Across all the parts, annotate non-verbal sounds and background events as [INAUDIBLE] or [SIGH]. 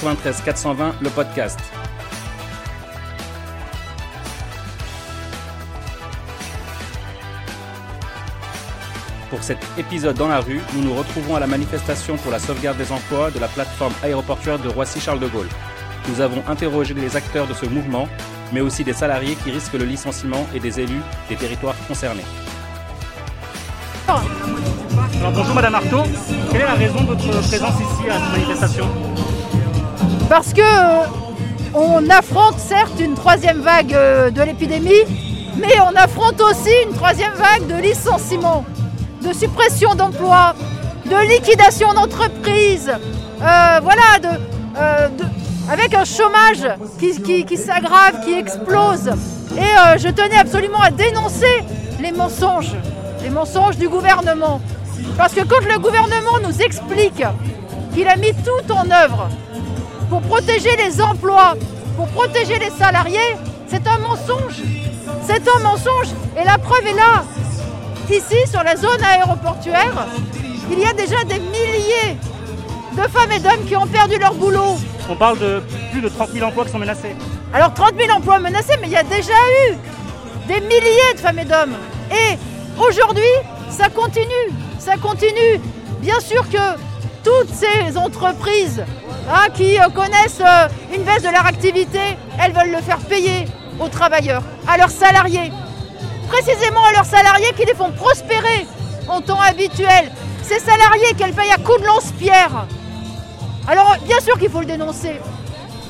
93 420, le podcast. Pour cet épisode dans la rue, nous nous retrouvons à la manifestation pour la sauvegarde des emplois de la plateforme aéroportuaire de Roissy-Charles de Gaulle. Nous avons interrogé les acteurs de ce mouvement, mais aussi des salariés qui risquent le licenciement et des élus des territoires concernés. Bonjour Madame Artaud, quelle est la raison de votre présence ici à cette manifestation? Parce que euh, on affronte certes une troisième vague euh, de l'épidémie, mais on affronte aussi une troisième vague de licenciements, de suppression d'emplois, de liquidation d'entreprises, euh, voilà, avec un chômage qui, s'aggrave, qui explose. Et je tenais absolument à dénoncer les mensonges, les mensonges du gouvernement. Parce que quand le gouvernement nous explique qu'il a mis tout en œuvre pour protéger les emplois, pour protéger les salariés, c'est un mensonge. C'est un mensonge. Et la preuve est là. Ici, sur la zone aéroportuaire, il y a déjà des milliers de femmes et d'hommes qui ont perdu leur boulot. On parle de plus de 30 000 emplois qui sont menacés. Alors 30 000 emplois menacés, mais il y a déjà eu des milliers de femmes et d'hommes. Et aujourd'hui, ça continue, ça continue. Bien sûr que toutes ces entreprises hein, qui euh, connaissent euh, une baisse de leur activité, elles veulent le faire payer aux travailleurs, à leurs salariés. Précisément à leurs salariés qui les font prospérer en temps habituel. Ces salariés qu'elles payent à coups de lance-pierre. Alors bien sûr qu'il faut le dénoncer.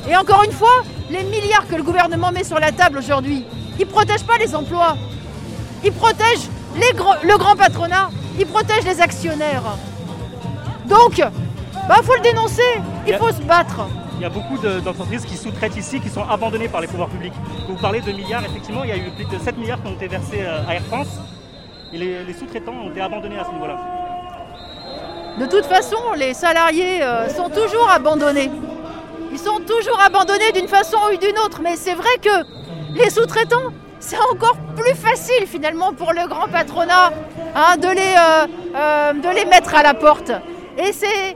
Et encore une fois, les milliards que le gouvernement met sur la table aujourd'hui, ils ne protègent pas les emplois. Ils protègent le grand patronat. Ils protègent les actionnaires. Donc, il faut le dénoncer. Il faut se battre. Il y a beaucoup de- d'entreprises qui sous-traitent ici, qui sont abandonnées par les pouvoirs publics. Vous parlez de milliards, effectivement, il y a eu plus de 7 milliards qui ont été versés euh, à Air France. Et les, les sous-traitants ont été abandonnés à ce niveau-là. De toute façon, les salariés euh, sont toujours abandonnés. Ils sont toujours abandonnés d'une façon ou d'une autre. Mais c'est vrai que les sous-traitants, c'est encore plus facile finalement pour le grand patronat hein, de, les, euh, euh, de les mettre à la porte. Et c'est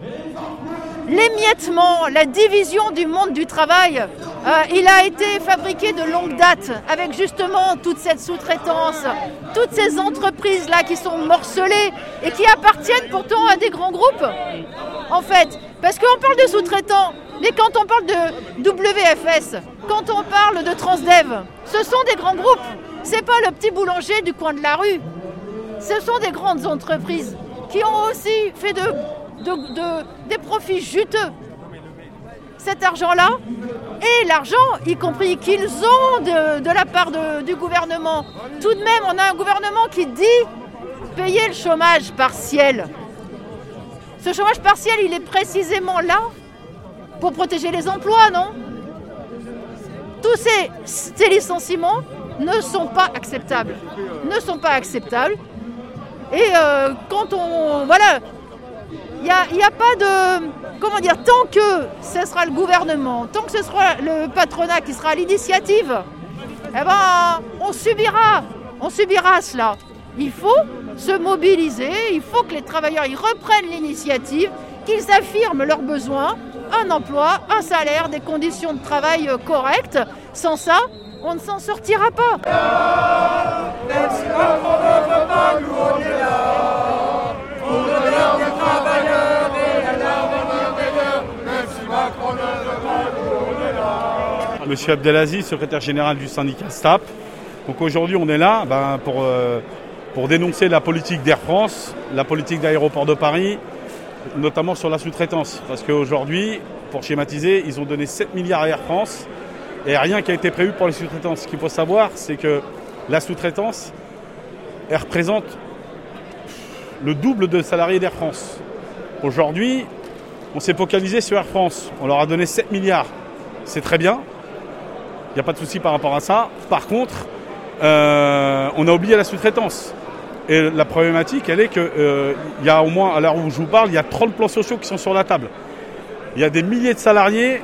l'émiettement, la division du monde du travail, euh, il a été fabriqué de longue date avec justement toute cette sous-traitance, toutes ces entreprises-là qui sont morcelées et qui appartiennent pourtant à des grands groupes. En fait, parce qu'on parle de sous-traitants, mais quand on parle de WFS, quand on parle de Transdev, ce sont des grands groupes. C'est pas le petit boulanger du coin de la rue. Ce sont des grandes entreprises qui ont aussi fait de, de- de- des profits juteux. Cet argent-là et l'argent, y compris qu'ils ont de, la part du gouvernement. Tout de même, on a un gouvernement qui dit payer le chômage partiel. Ce chômage partiel, il est précisément là pour protéger les emplois, non? Tous ces, ces licenciements ne sont pas acceptables. Ne sont pas acceptables. Et euh, quand on. Voilà, il n'y a, pas de. Comment dire Tant que ce sera le gouvernement, tant que ce sera le patronat qui sera à l'initiative, eh ben, on subira. On subira cela. Il faut se mobiliser, il faut que les travailleurs y reprennent l'initiative, qu'ils affirment leurs besoins, un emploi, un salaire, des conditions de travail euh, correctes. Sans ça, on ne s'en sortira pas. Monsieur Abdelaziz, secrétaire général du syndicat STAP. Donc aujourd'hui, on est là ben, pour, euh, pour dénoncer la politique d'Air France, la politique d'aéroport de Paris, notamment sur la sous-traitance. Parce qu'aujourd'hui, pour schématiser, ils ont donné 7 milliards à Air France et rien qui a été prévu pour les sous-traitances. Ce qu'il faut savoir, c'est que la sous-traitance, elle représente le double de salariés d'Air France. Aujourd'hui, on s'est focalisé sur Air France. On leur a donné 7 milliards. C'est très bien. Il n'y a pas de souci par rapport à ça. Par contre, euh, on a oublié la sous-traitance. Et la problématique, elle est qu'il y a au moins, à l'heure où je vous parle, il y a 30 plans sociaux qui sont sur la table. Il y a des milliers de salariés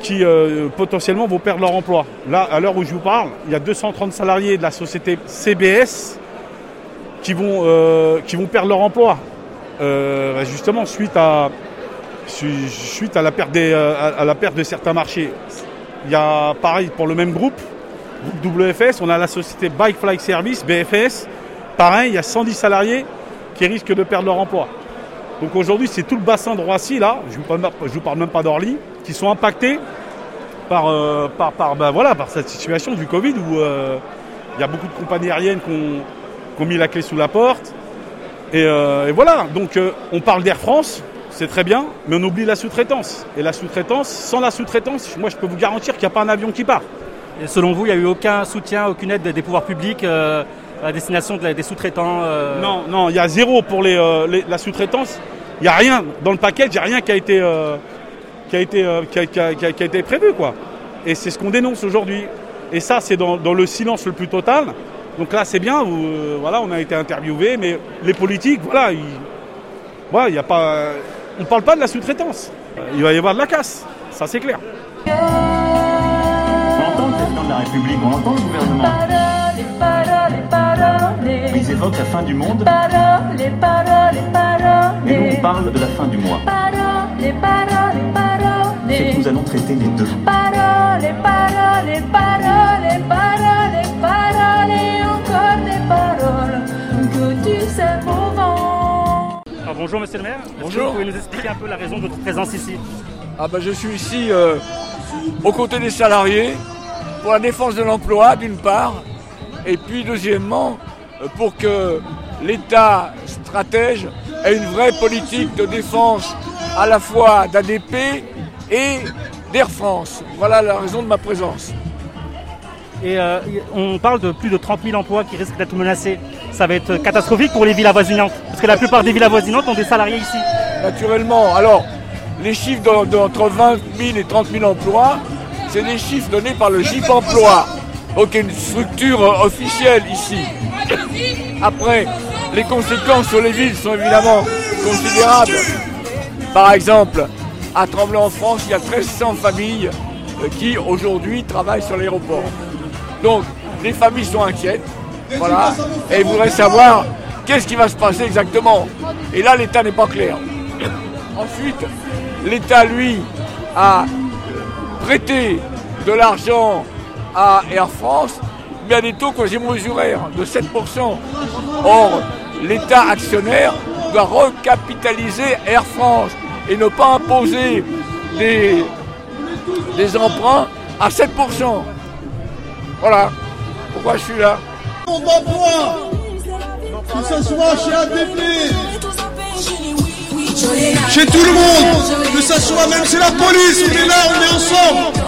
qui euh, potentiellement vont perdre leur emploi. Là, à l'heure où je vous parle, il y a 230 salariés de la société CBS qui vont, euh, qui vont perdre leur emploi. Euh, bah, justement, suite à, suite à la perte, euh, à la perte de certains marchés. Il y a pareil pour le même groupe, groupe WFS, on a la société Bike Flight Service, BFS. Pareil, il y a 110 salariés qui risquent de perdre leur emploi. Donc aujourd'hui, c'est tout le bassin de Roissy, là, je ne vous, parle même pas d'Orly, qui sont impactés par, euh, ben cette situation du Covid où euh, il y a beaucoup de compagnies aériennes qui ont, mis la clé sous la porte. Et, et voilà, donc on parle d'Air France, c'est très bien, mais on oublie la sous-traitance. Et la sous-traitance, sans la sous-traitance, moi je peux vous garantir qu'il n'y a pas un avion qui part. Et selon vous, il n'y a eu aucun soutien, aucune aide des pouvoirs publics euh, à destination des sous-traitants euh Non, non, il y a zéro pour euh, les, la sous-traitance. Il n'y a rien dans le paquet, il n'y a rien qui a été, qui a été, qui a, été prévu. Quoi. Et c'est ce qu'on dénonce aujourd'hui. Et ça, c'est dans, le silence le plus total. Donc là, c'est bien, voilà, on a été interviewé, mais les politiques, voilà, il n'y a pas on ne parle pas de la sous-traitance. Il va y avoir de la casse, ça c'est clair. On entend le président de la République, on entend le gouvernement. Ils évoquent la fin du monde. Et nous, on parle de la fin du mois. C'est que nous allons traiter les deux. Bonjour Monsieur le maire. Bonjour. Vous pouvez nous expliquer un peu la raison de votre présence ici ah bah, Je suis ici euh, aux côtés des salariés pour la défense de l'emploi d'une part, et puis deuxièmement euh, pour que l'État stratège ait une vraie politique de défense à la fois d'ADP et d'Air France. Voilà la raison de ma présence. Et euh, on parle de plus de 30 000 emplois qui risquent d'être menacés. Ça va être catastrophique pour les villes avoisinantes, parce que la plupart des villes avoisinantes ont des salariés ici. Naturellement. Alors, les chiffres d'entre 20 000 et 30 000 emplois, c'est des chiffres donnés par le GIP Emploi. Donc, une structure officielle ici. Après, les conséquences sur les villes sont évidemment considérables. Par exemple, à Tremblay-en-France, il y a 1300 familles euh, qui aujourd'hui travaillent sur l'aéroport. Donc, les familles sont inquiètes, voilà, et ils voudraient savoir qu'est-ce qui va se passer exactement. Et là, l'État n'est pas clair. Ensuite, l'État, lui, a prêté de l'argent à Air France, mais à des taux quasiment usuraires de 7%. Or, l'État actionnaire doit recapitaliser Air France et ne pas imposer des, des emprunts à 7%. Voilà pourquoi je suis là? D'emploi, que ce soit chez ADP, chez tout le monde, que ce soit même chez la police, on est là, on est ensemble.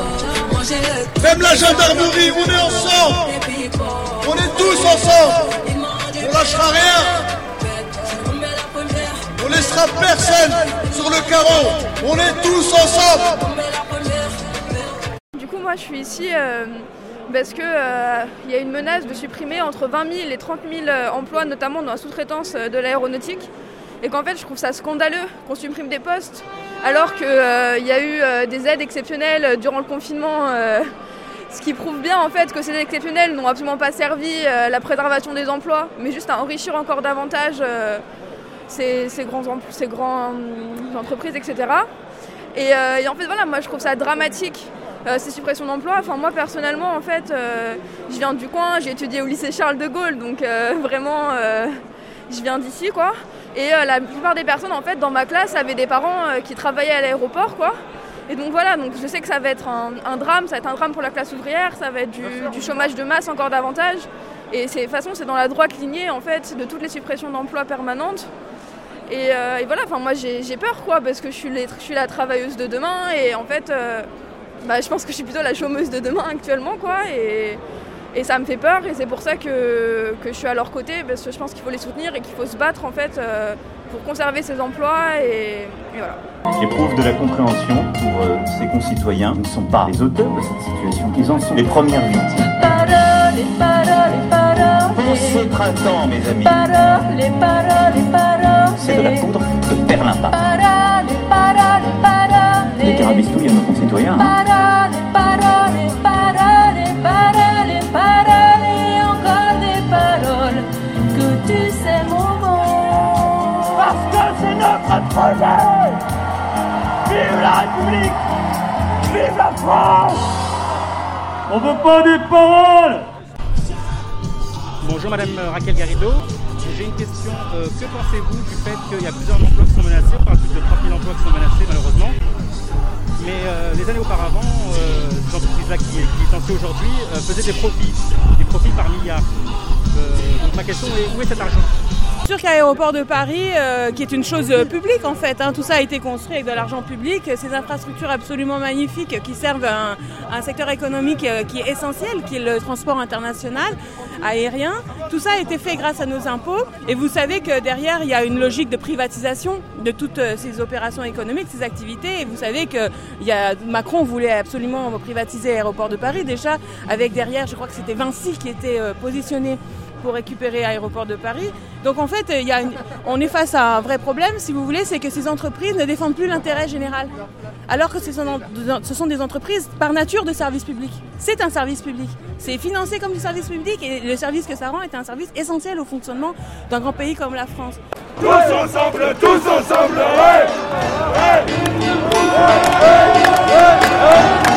Même la gendarmerie, on est ensemble. On est tous ensemble. On lâchera rien. On laissera personne sur le carreau. On est tous ensemble. Du coup, moi, je suis ici. Euh, parce qu'il euh, y a une menace de supprimer entre 20 000 et 30 000 euh, emplois, notamment dans la sous-traitance euh, de l'aéronautique. Et qu'en fait, je trouve ça scandaleux qu'on supprime des postes, alors qu'il y a eu des aides exceptionnelles durant le confinement. ce qui prouve bien en fait que ces aides exceptionnelles n'ont absolument pas servi à la préservation des emplois, mais juste à enrichir encore davantage ces, grandes entreprises, etc. Et, et, en fait, voilà, moi je trouve ça dramatique euh, ces suppressions d'emplois. Enfin, moi personnellement, en fait, euh, je viens du coin, j'ai étudié au lycée Charles de Gaulle, donc euh, [LAUGHS] vraiment, je viens d'ici, quoi. Et la plupart des personnes, en fait, dans ma classe, avaient des parents qui travaillaient à l'aéroport, quoi. Et donc voilà, donc je sais que ça va être un, drame, ça va être un drame pour la classe ouvrière, ça va être du, chômage de masse encore davantage. Et de toute façon, c'est dans la droite lignée en fait de toutes les suppressions d'emplois permanentes. Et, voilà, enfin moi j'ai peur quoi, parce que je suis, je suis la travailleuse de demain et en fait bah, je pense que je suis plutôt la chômeuse de demain actuellement, quoi. Et, et ça me fait peur et c'est pour ça que, que, je suis à leur côté parce que je pense qu'il faut les soutenir et qu'il faut se battre en fait euh, pour conserver ces emplois et, voilà. Éprouve de la compréhension pour euh, ces concitoyens qui ne sont pas les auteurs de cette situation, ils en sont les premières victimes. Pour ce printemps, mes amis, c'est de la poudre À nos concitoyens. Hein. Parce que c'est notre projet Vive la République Vive la France On veut pas des paroles Bonjour Madame Raquel Garrido. J'ai une question. Euh, que pensez-vous du fait qu'il y a plusieurs emplois qui sont menacés On parle plus de 30 000 emplois qui sont menacés malheureusement? Mais euh, les années auparavant, euh, entreprises-là qui, qui licencient aujourd'hui euh, faisaient des profits, des profits par milliards. Euh, donc ma question est où est cet argent? Sûr qu'Aéroport de Paris, euh, qui est une chose euh, publique en fait, hein, tout ça a été construit avec de l'argent public, ces infrastructures absolument magnifiques qui servent un, un secteur économique euh, qui est essentiel, qui est le transport international aérien, tout ça a été fait grâce à nos impôts. Et vous savez que derrière il y a une logique de privatisation de toutes ces opérations économiques, ces activités. Et vous savez que Macron voulait absolument privatiser Aéroport de Paris déjà avec derrière je crois que c'était Vinci qui était positionné pour récupérer Aéroport de Paris. Donc en fait, y a on est face à un vrai problème, si vous voulez, c'est que ces entreprises ne défendent plus l'intérêt général. Alors que ce sont, des entreprises par nature de service public. C'est un service public. C'est financé comme du service public et le service que ça rend est un service essentiel au fonctionnement d'un grand pays comme la France. Tous ensemble, tous ensemble, ouais, ouais. 93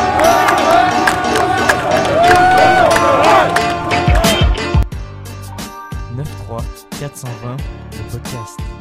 420 le podcast.